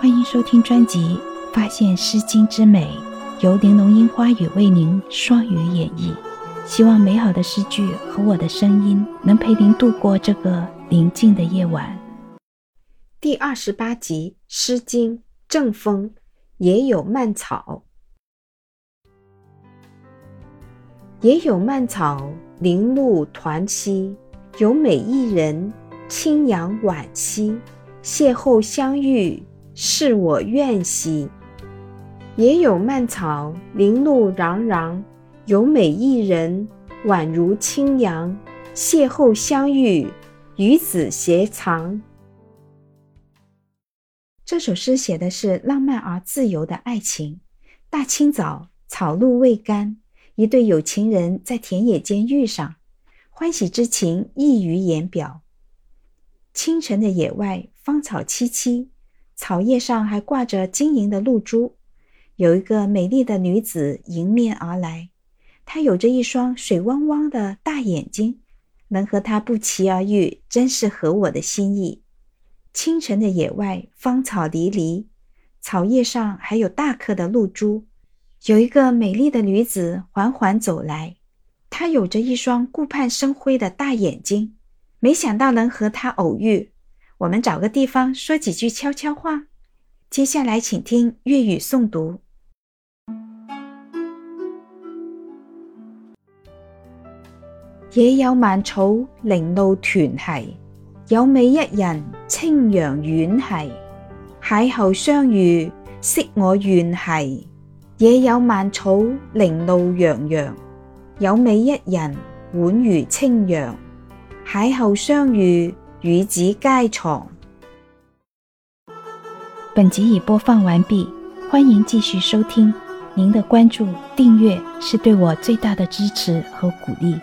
欢迎收听专辑《发现诗经之美》，由玲珑樱花雨为您双语演绎。希望美好的诗句和我的声音能陪您度过这个宁静的夜晚。第二十八集《诗经·正风》，也有蔓草，也有蔓草，零露团兮，有美一人，清扬婉兮，邂逅相遇。是我愿兮，也有蔓草，零露攘攘，有美一人，宛如清扬。邂逅相遇，与子偕藏。这首诗写的是浪漫而自由的爱情。大清早，草露未干，一对有情人在田野间遇上，欢喜之情溢于言表。清晨的野外，芳草萋萋。草叶上还挂着晶莹的露珠，有一个美丽的女子迎面而来，她有着一双水汪汪的大眼睛，能和他不期而遇，真是合我的心意。清晨的野外，芳草离离，草叶上还有大颗的露珠，有一个美丽的女子缓缓走来，她有着一双顾盼生辉的大眼睛，没想到能和他偶遇。我们找个地方说几句悄悄话。接下来，请听粤语诵读。野有蔓草，零露团系，有美一人，清扬远系。邂逅相遇，惜我愿系。野有蔓草，零露洋洋，有美一人，宛如清扬。邂逅相遇。与子偕藏。本集已播放完毕，欢迎继续收听。您的关注、订阅是对我最大的支持和鼓励。